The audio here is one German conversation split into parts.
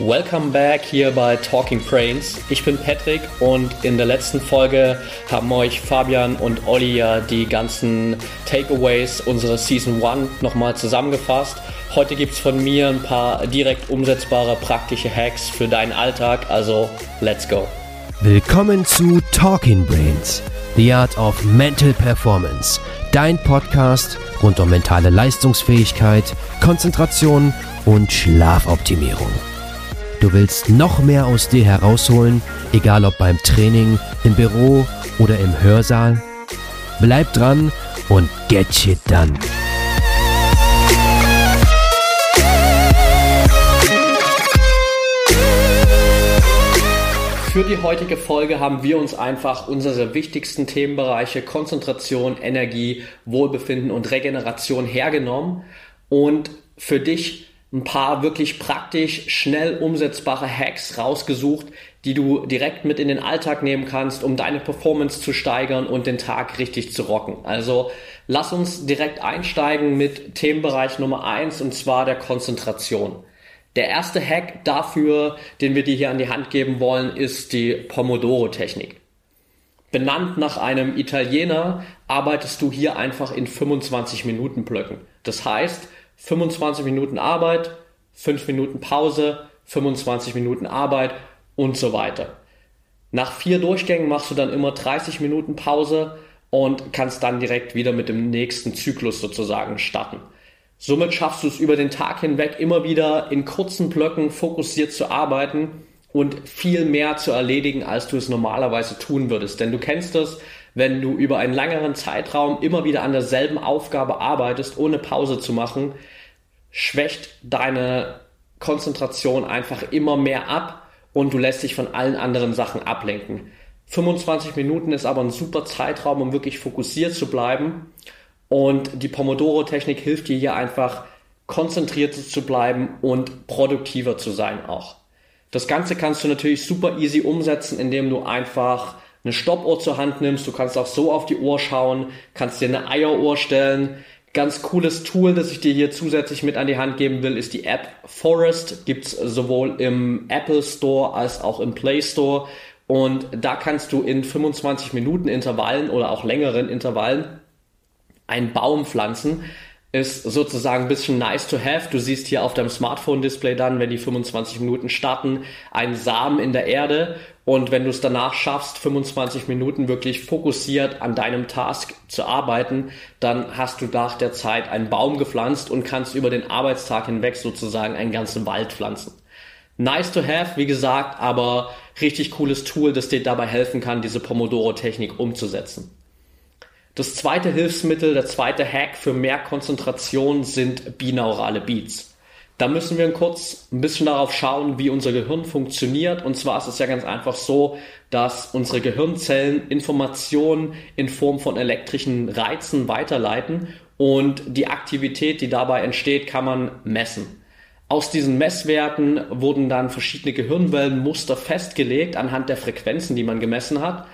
Welcome back hier bei Talking Brains. Ich bin Patrick und in der letzten Folge haben euch Fabian und Olli ja die ganzen Takeaways unserer Season 1 nochmal zusammengefasst. Heute gibt es von mir ein paar direkt umsetzbare praktische Hacks für deinen Alltag, also let's go. Willkommen zu Talking Brains, The Art of Mental Performance, dein Podcast rund um mentale Leistungsfähigkeit, Konzentration und Schlafoptimierung. Du willst noch mehr aus dir herausholen, egal ob beim Training, im Büro oder im Hörsaal? Bleib dran und get shit done. Für die heutige Folge haben wir uns einfach unsere wichtigsten Themenbereiche Konzentration, Energie, Wohlbefinden und Regeneration hergenommen und für dich ein paar wirklich praktisch, schnell umsetzbare Hacks rausgesucht, die du direkt mit in den Alltag nehmen kannst, um deine Performance zu steigern und den Tag richtig zu rocken. Also lass uns direkt einsteigen mit Themenbereich Nummer eins und zwar der Konzentration. Der erste Hack dafür, den wir dir hier an die Hand geben wollen, ist die Pomodoro-Technik. Benannt nach einem Italiener arbeitest du hier einfach in 25 Minuten Blöcken. Das heißt, 25 Minuten Arbeit, 5 Minuten Pause, 25 Minuten Arbeit und so weiter. Nach vier Durchgängen machst du dann immer 30 Minuten Pause und kannst dann direkt wieder mit dem nächsten Zyklus sozusagen starten. Somit schaffst du es über den Tag hinweg immer wieder in kurzen Blöcken fokussiert zu arbeiten und viel mehr zu erledigen, als du es normalerweise tun würdest. Denn du kennst es, wenn du über einen längeren Zeitraum immer wieder an derselben Aufgabe arbeitest, ohne Pause zu machen, schwächt deine Konzentration einfach immer mehr ab und du lässt dich von allen anderen Sachen ablenken. 25 Minuten ist aber ein super Zeitraum, um wirklich fokussiert zu bleiben. Und die Pomodoro-Technik hilft dir hier einfach konzentriert zu bleiben und produktiver zu sein auch. Das Ganze kannst du natürlich super easy umsetzen, indem du einfach eine Stoppuhr zur Hand nimmst. Du kannst auch so auf die Uhr schauen, kannst dir eine Eieruhr stellen. Ganz cooles Tool, das ich dir hier zusätzlich mit an die Hand geben will, ist die App Forest. Gibt's sowohl im Apple Store als auch im Play Store. Und da kannst du in 25 Minuten Intervallen oder auch längeren Intervallen einen Baum pflanzen ist sozusagen ein bisschen nice to have. Du siehst hier auf deinem Smartphone-Display dann, wenn die 25 Minuten starten, einen Samen in der Erde. Und wenn du es danach schaffst, 25 Minuten wirklich fokussiert an deinem Task zu arbeiten, dann hast du nach der Zeit einen Baum gepflanzt und kannst über den Arbeitstag hinweg sozusagen einen ganzen Wald pflanzen. Nice to have, wie gesagt, aber richtig cooles Tool, das dir dabei helfen kann, diese Pomodoro-Technik umzusetzen. Das zweite Hilfsmittel, der zweite Hack für mehr Konzentration sind binaurale Beats. Da müssen wir kurz ein bisschen darauf schauen, wie unser Gehirn funktioniert. Und zwar ist es ja ganz einfach so, dass unsere Gehirnzellen Informationen in Form von elektrischen Reizen weiterleiten und die Aktivität, die dabei entsteht, kann man messen. Aus diesen Messwerten wurden dann verschiedene Gehirnwellenmuster festgelegt anhand der Frequenzen, die man gemessen hat.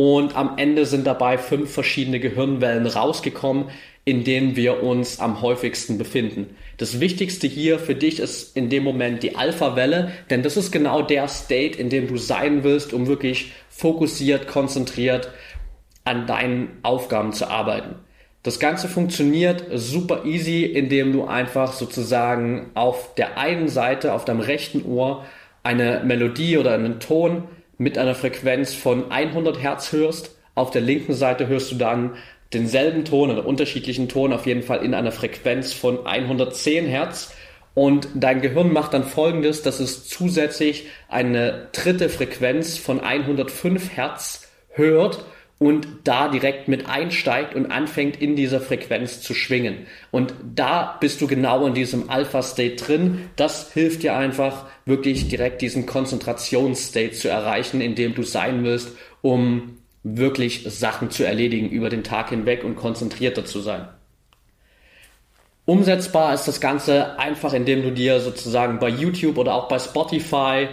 Und am Ende sind dabei fünf verschiedene Gehirnwellen rausgekommen, in denen wir uns am häufigsten befinden. Das Wichtigste hier für dich ist in dem Moment die Alpha-Welle, denn das ist genau der State, in dem du sein willst, um wirklich fokussiert, konzentriert an deinen Aufgaben zu arbeiten. Das Ganze funktioniert super easy, indem du einfach sozusagen auf der einen Seite, auf deinem rechten Ohr, eine Melodie oder einen Ton mit einer Frequenz von 100 Hertz hörst. Auf der linken Seite hörst du dann denselben Ton oder unterschiedlichen Ton auf jeden Fall in einer Frequenz von 110 Hertz. Und dein Gehirn macht dann folgendes, dass es zusätzlich eine dritte Frequenz von 105 Hertz hört und da direkt mit einsteigt und anfängt in dieser Frequenz zu schwingen. Und da bist du genau in diesem Alpha-State drin. Das hilft dir einfach wirklich direkt diesen Konzentrationsstate zu erreichen, in dem du sein willst, um wirklich Sachen zu erledigen über den Tag hinweg und konzentrierter zu sein. Umsetzbar ist das Ganze einfach, indem du dir sozusagen bei YouTube oder auch bei Spotify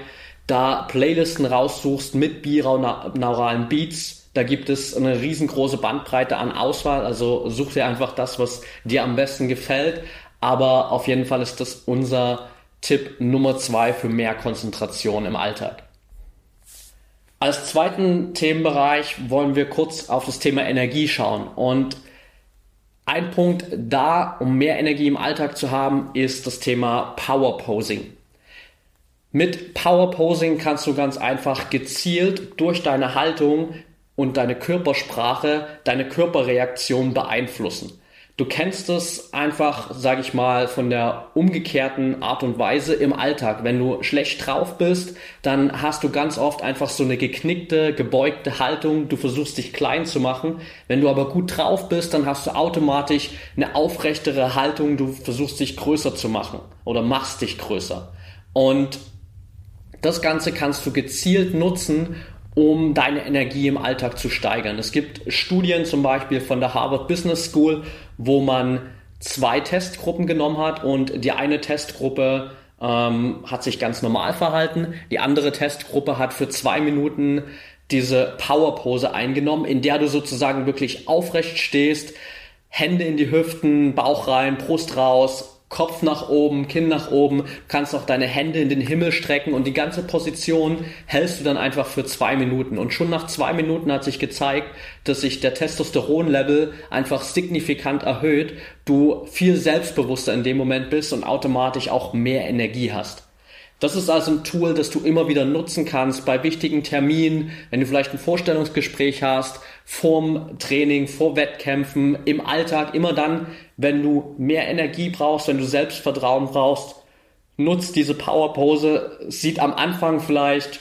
da Playlisten raussuchst mit binauralen Beats, da gibt es eine riesengroße Bandbreite an Auswahl, also such dir einfach das, was dir am besten gefällt. Aber auf jeden Fall ist das unser Tipp Nummer zwei für mehr Konzentration im Alltag. Als zweiten Themenbereich wollen wir kurz auf das Thema Energie schauen. Und ein Punkt da, um mehr Energie im Alltag zu haben, ist das Thema Power Posing. Mit Power Posing kannst du ganz einfach gezielt durch deine Haltung und deine Körpersprache deine Körperreaktion beeinflussen. Du kennst es einfach, sage ich mal, von der umgekehrten Art und Weise im Alltag. Wenn du schlecht drauf bist, dann hast du ganz oft einfach so eine geknickte, gebeugte Haltung. Du versuchst dich klein zu machen. Wenn du aber gut drauf bist, dann hast du automatisch eine aufrechtere Haltung. Du versuchst dich größer zu machen oder machst dich größer. Und das Ganze kannst du gezielt nutzen, um deine Energie im Alltag zu steigern. Es gibt Studien zum Beispiel von der Harvard Business School, wo man zwei Testgruppen genommen hat und die eine Testgruppe ähm, hat sich ganz normal verhalten, die andere Testgruppe hat für zwei Minuten diese Powerpose eingenommen, in der du sozusagen wirklich aufrecht stehst, Hände in die Hüften, Bauch rein, Brust raus, Kopf nach oben, Kinn nach oben, kannst auch deine Hände in den Himmel strecken und die ganze Position hältst du dann einfach für zwei Minuten. Und schon nach zwei Minuten hat sich gezeigt, dass sich der Testosteronlevel einfach signifikant erhöht, du viel selbstbewusster in dem Moment bist und automatisch auch mehr Energie hast. Das ist also ein Tool, das du immer wieder nutzen kannst bei wichtigen Terminen, wenn du vielleicht ein Vorstellungsgespräch hast, vorm Training, vor Wettkämpfen, im Alltag, immer dann, wenn du mehr Energie brauchst, wenn du Selbstvertrauen brauchst, nutzt diese Powerpose. Sieht am Anfang vielleicht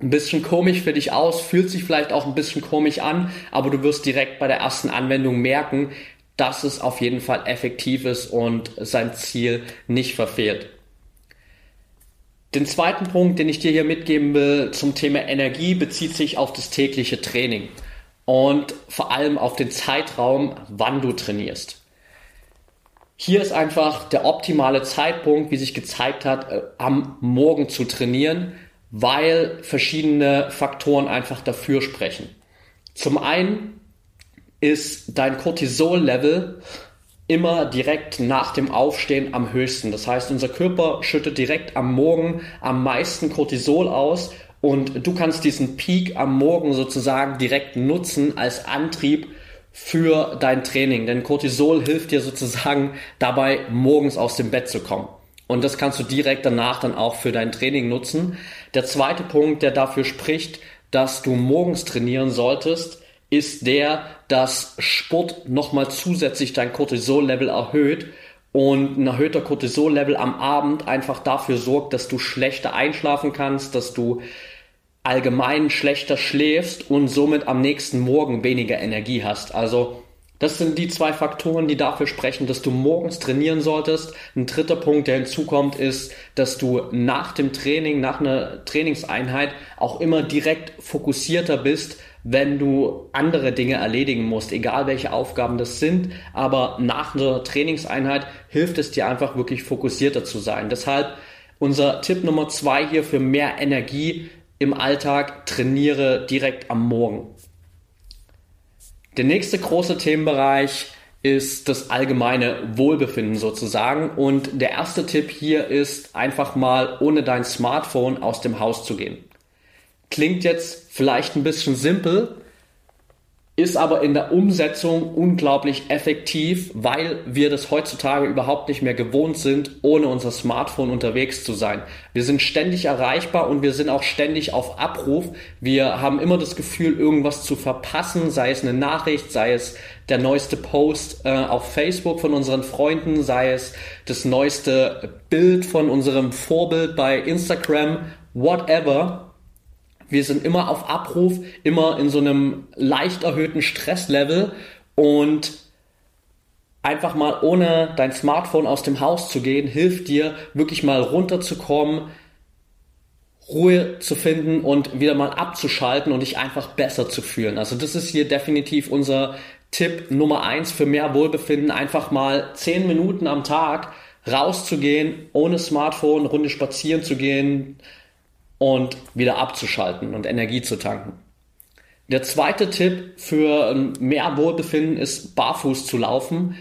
ein bisschen komisch für dich aus, fühlt sich vielleicht auch ein bisschen komisch an, aber du wirst direkt bei der ersten Anwendung merken, dass es auf jeden Fall effektiv ist und sein Ziel nicht verfehlt. Den zweiten Punkt, den ich dir hier mitgeben will zum Thema Energie, bezieht sich auf das tägliche Training und vor allem auf den Zeitraum, wann du trainierst. Hier ist einfach der optimale Zeitpunkt, wie sich gezeigt hat, äh, am Morgen zu trainieren, weil verschiedene Faktoren einfach dafür sprechen. Zum einen ist dein Cortisol-Level immer direkt nach dem Aufstehen am höchsten. Das heißt, unser Körper schüttet direkt am Morgen am meisten Cortisol aus und du kannst diesen Peak am Morgen sozusagen direkt nutzen als Antrieb für dein Training. Denn Cortisol hilft dir sozusagen dabei, morgens aus dem Bett zu kommen. Und das kannst du direkt danach dann auch für dein Training nutzen. Der zweite Punkt, der dafür spricht, dass du morgens trainieren solltest, ist der, dass Sport nochmal zusätzlich dein Cortisol-Level erhöht und ein erhöhter Cortisol-Level am Abend einfach dafür sorgt, dass du schlechter einschlafen kannst, dass du allgemein schlechter schläfst und somit am nächsten Morgen weniger Energie hast. Also das sind die zwei Faktoren, die dafür sprechen, dass du morgens trainieren solltest. Ein dritter Punkt, der hinzukommt, ist, dass du nach dem Training, nach einer Trainingseinheit auch immer direkt fokussierter bist, wenn du andere Dinge erledigen musst, egal welche Aufgaben das sind. Aber nach einer Trainingseinheit hilft es dir einfach wirklich fokussierter zu sein. Deshalb unser Tipp Nummer zwei hier für mehr Energie im Alltag, trainiere direkt am Morgen. Der nächste große Themenbereich ist das allgemeine Wohlbefinden sozusagen. Und der erste Tipp hier ist einfach mal ohne dein Smartphone aus dem Haus zu gehen. Klingt jetzt vielleicht ein bisschen simpel, ist aber in der Umsetzung unglaublich effektiv, weil wir das heutzutage überhaupt nicht mehr gewohnt sind, ohne unser Smartphone unterwegs zu sein. Wir sind ständig erreichbar und wir sind auch ständig auf Abruf. Wir haben immer das Gefühl, irgendwas zu verpassen, sei es eine Nachricht, sei es der neueste Post äh, auf Facebook von unseren Freunden, sei es das neueste Bild von unserem Vorbild bei Instagram, whatever wir sind immer auf Abruf, immer in so einem leicht erhöhten Stresslevel und einfach mal ohne dein Smartphone aus dem Haus zu gehen, hilft dir wirklich mal runterzukommen, Ruhe zu finden und wieder mal abzuschalten und dich einfach besser zu fühlen. Also das ist hier definitiv unser Tipp Nummer eins für mehr Wohlbefinden. Einfach mal zehn Minuten am Tag rauszugehen, ohne Smartphone, Runde spazieren zu gehen, und wieder abzuschalten und Energie zu tanken. Der zweite Tipp für mehr Wohlbefinden ist, barfuß zu laufen.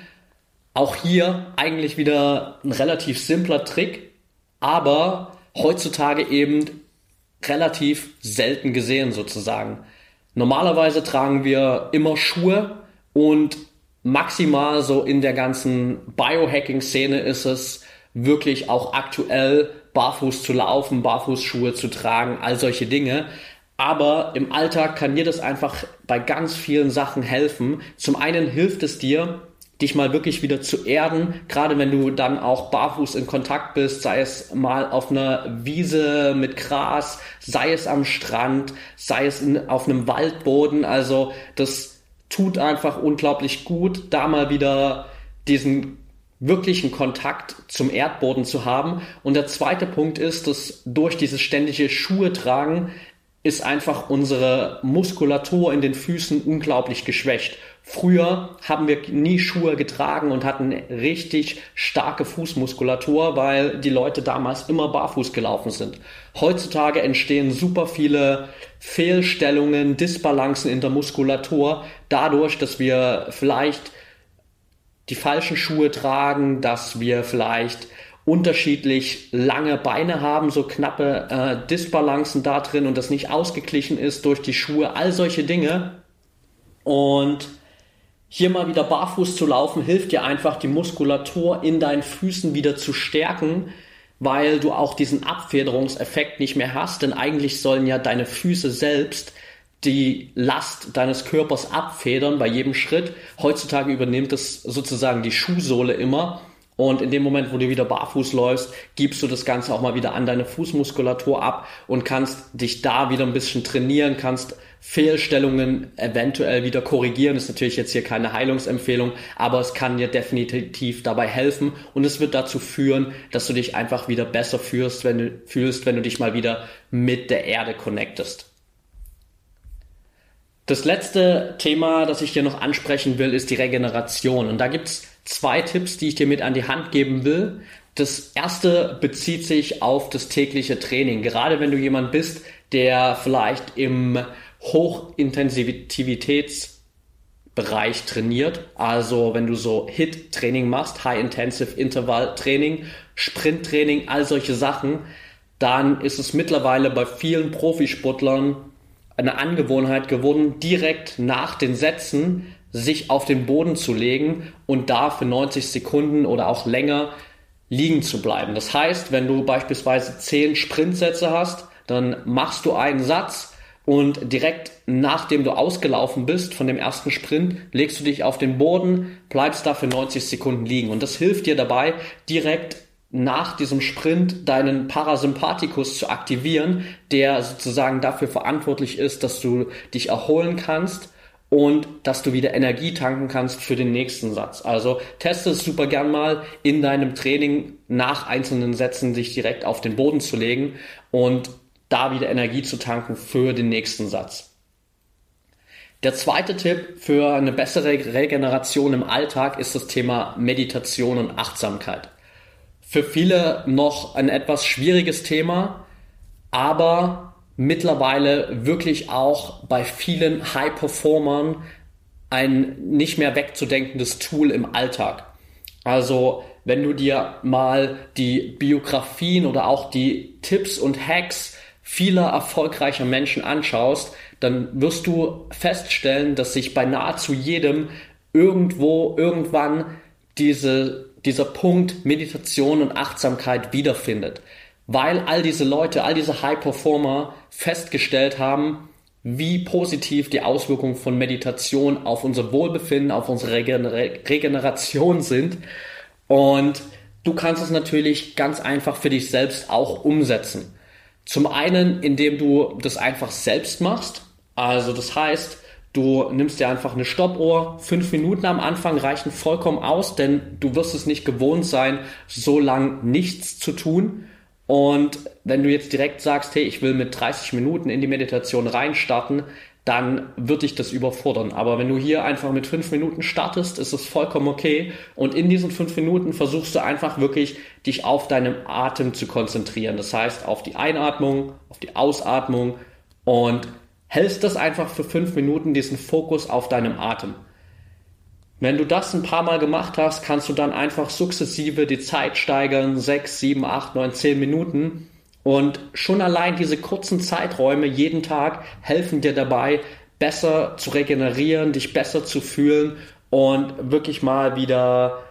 Auch hier eigentlich wieder ein relativ simpler Trick. aber heutzutage eben relativ selten gesehen sozusagen. Normalerweise tragen wir immer Schuhe und maximal so in der ganzen Biohacking-Szene ist es wirklich auch aktuell barfuß zu laufen, Barfußschuhe zu tragen, all solche Dinge. Aber im Alltag kann dir das einfach bei ganz vielen Sachen helfen. Zum einen hilft es dir, dich mal wirklich wieder zu erden, gerade wenn du dann auch barfuß in Kontakt bist, sei es mal auf einer Wiese mit Gras, sei es am Strand, sei es in, auf einem Waldboden. Also das tut einfach unglaublich gut, da mal wieder diesen wirklichen Kontakt zum Erdboden zu haben. Und der zweite Punkt ist, dass durch dieses ständige Schuhe tragen ist einfach unsere Muskulatur in den Füßen unglaublich geschwächt. Früher haben wir nie Schuhe getragen und hatten richtig starke Fußmuskulatur, weil die Leute damals immer barfuß gelaufen sind. Heutzutage entstehen super viele Fehlstellungen, Disbalancen in der Muskulatur dadurch, dass wir vielleicht die falschen Schuhe tragen, dass wir vielleicht unterschiedlich lange Beine haben, so knappe äh, Disbalancen da drin und das nicht ausgeglichen ist durch die Schuhe, all solche Dinge. Und hier mal wieder barfuß zu laufen, hilft dir einfach, die Muskulatur in deinen Füßen wieder zu stärken, weil du auch diesen Abfederungseffekt nicht mehr hast, denn eigentlich sollen ja deine Füße selbst die Last deines Körpers abfedern bei jedem Schritt. Heutzutage übernimmt es sozusagen die Schuhsohle immer und in dem Moment, wo du wieder barfuß läufst, gibst du das Ganze auch mal wieder an deine Fußmuskulatur ab und kannst dich da wieder ein bisschen trainieren, kannst Fehlstellungen eventuell wieder korrigieren. Ist natürlich jetzt hier keine Heilungsempfehlung, aber es kann dir definitiv dabei helfen und es wird dazu führen, dass du dich einfach wieder besser fühlst, wenn du fühlst, wenn du dich mal wieder mit der Erde connectest. Das letzte Thema, das ich dir noch ansprechen will, ist die Regeneration. Und da gibt's zwei Tipps, die ich dir mit an die Hand geben will. Das erste bezieht sich auf das tägliche Training. Gerade wenn du jemand bist, der vielleicht im Hochintensivitätsbereich trainiert, also wenn du so HIT-Training machst, High-Intensive Interval Training, Sprint-Training, all solche Sachen, dann ist es mittlerweile bei vielen Profisportlern eine Angewohnheit geworden, direkt nach den Sätzen sich auf den Boden zu legen und da für 90 Sekunden oder auch länger liegen zu bleiben. Das heißt, wenn du beispielsweise 10 Sprintsätze hast, dann machst du einen Satz und direkt nachdem du ausgelaufen bist von dem ersten Sprint, legst du dich auf den Boden, bleibst da für 90 Sekunden liegen. Und das hilft dir dabei, direkt nach diesem Sprint deinen Parasympathikus zu aktivieren, der sozusagen dafür verantwortlich ist, dass du dich erholen kannst und dass du wieder Energie tanken kannst für den nächsten Satz. Also teste es super gern mal in deinem Training nach einzelnen Sätzen sich direkt auf den Boden zu legen und da wieder Energie zu tanken für den nächsten Satz. Der zweite Tipp für eine bessere Regeneration im Alltag ist das Thema Meditation und Achtsamkeit für viele noch ein etwas schwieriges Thema, aber mittlerweile wirklich auch bei vielen High-Performern ein nicht mehr wegzudenkendes Tool im Alltag. Also wenn du dir mal die Biografien oder auch die Tipps und Hacks vieler erfolgreicher Menschen anschaust, dann wirst du feststellen, dass sich bei nahezu jedem irgendwo irgendwann diese dieser Punkt Meditation und Achtsamkeit wiederfindet. Weil all diese Leute, all diese High Performer festgestellt haben, wie positiv die Auswirkungen von Meditation auf unser Wohlbefinden, auf unsere Regeneration sind. Und du kannst es natürlich ganz einfach für dich selbst auch umsetzen. Zum einen, indem du das einfach selbst machst. Also das heißt, Du nimmst dir einfach eine Stoppuhr. Fünf Minuten am Anfang reichen vollkommen aus, denn du wirst es nicht gewohnt sein, so lang nichts zu tun. Und wenn du jetzt direkt sagst, hey, ich will mit 30 Minuten in die Meditation reinstarten, dann wird dich das überfordern. Aber wenn du hier einfach mit fünf Minuten startest, ist es vollkommen okay. Und in diesen fünf Minuten versuchst du einfach wirklich, dich auf deinem Atem zu konzentrieren. Das heißt, auf die Einatmung, auf die Ausatmung und hältst das einfach für fünf Minuten, diesen Fokus auf deinem Atem. Wenn du das ein paar Mal gemacht hast, kannst du dann einfach sukzessive die Zeit steigern, 6, 7, 8, 9, 10 Minuten. Und schon allein diese kurzen Zeiträume jeden Tag helfen dir dabei, besser zu regenerieren, dich besser zu fühlen und wirklich mal wieder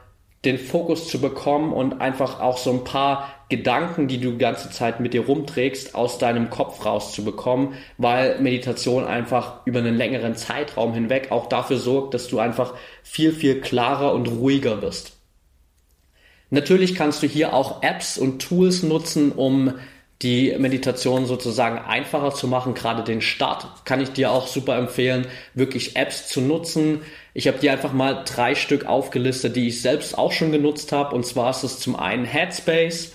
den Fokus zu bekommen und einfach auch so ein paar Gedanken, die du die ganze Zeit mit dir rumträgst, aus deinem Kopf rauszubekommen, weil Meditation einfach über einen längeren Zeitraum hinweg auch dafür sorgt, dass du einfach viel, viel klarer und ruhiger bist. Natürlich kannst du hier auch Apps und Tools nutzen, um die Meditation sozusagen einfacher zu machen. Gerade den Start kann ich dir auch super empfehlen, wirklich Apps zu nutzen. Ich habe dir einfach mal drei Stück aufgelistet, die ich selbst auch schon genutzt habe. Und zwar ist es zum einen Headspace,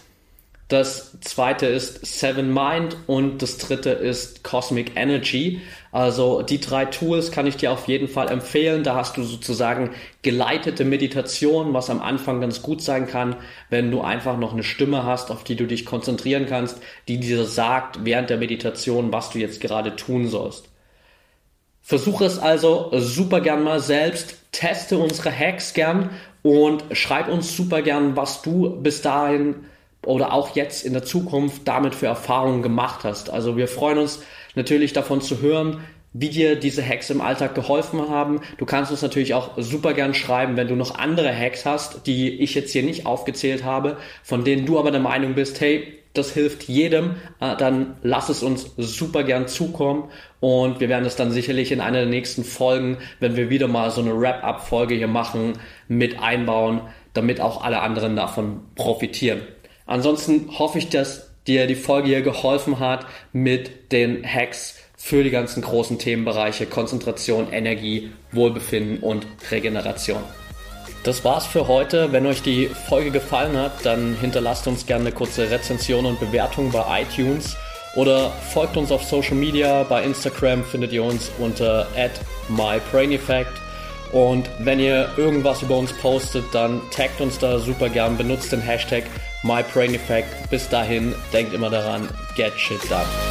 das zweite ist Seven Mind und das dritte ist Cosmic Energy. Also die drei Tools kann ich dir auf jeden Fall empfehlen. Da hast du sozusagen geleitete Meditation, was am Anfang ganz gut sein kann, wenn du einfach noch eine Stimme hast, auf die du dich konzentrieren kannst, die dir sagt während der Meditation, was du jetzt gerade tun sollst. Versuche es also super gern mal selbst, teste unsere Hacks gern und schreib uns super gern, was du bis dahin oder auch jetzt in der Zukunft damit für Erfahrungen gemacht hast. Also wir freuen uns natürlich davon zu hören, wie dir diese Hacks im Alltag geholfen haben. Du kannst uns natürlich auch super gern schreiben, wenn du noch andere Hacks hast, die ich jetzt hier nicht aufgezählt habe, von denen du aber der Meinung bist, hey, das hilft jedem, äh, dann lass es uns super gern zukommen und wir werden es dann sicherlich in einer der nächsten Folgen, wenn wir wieder mal so eine Wrap-up-Folge hier machen, mit einbauen, damit auch alle anderen davon profitieren. Ansonsten hoffe ich, dass dir die Folge hier geholfen hat mit den Hacks für die ganzen großen Themenbereiche Konzentration, Energie, Wohlbefinden und Regeneration. Das war's für heute. Wenn euch die Folge gefallen hat, dann hinterlasst uns gerne eine kurze Rezension und Bewertung bei iTunes oder folgt uns auf Social Media. Bei Instagram findet ihr uns unter @mybraineffect. Und wenn ihr irgendwas über uns postet, dann taggt uns da super gern, benutzt den Hashtag My Brain Effect. Bis dahin, denkt immer daran, get shit done.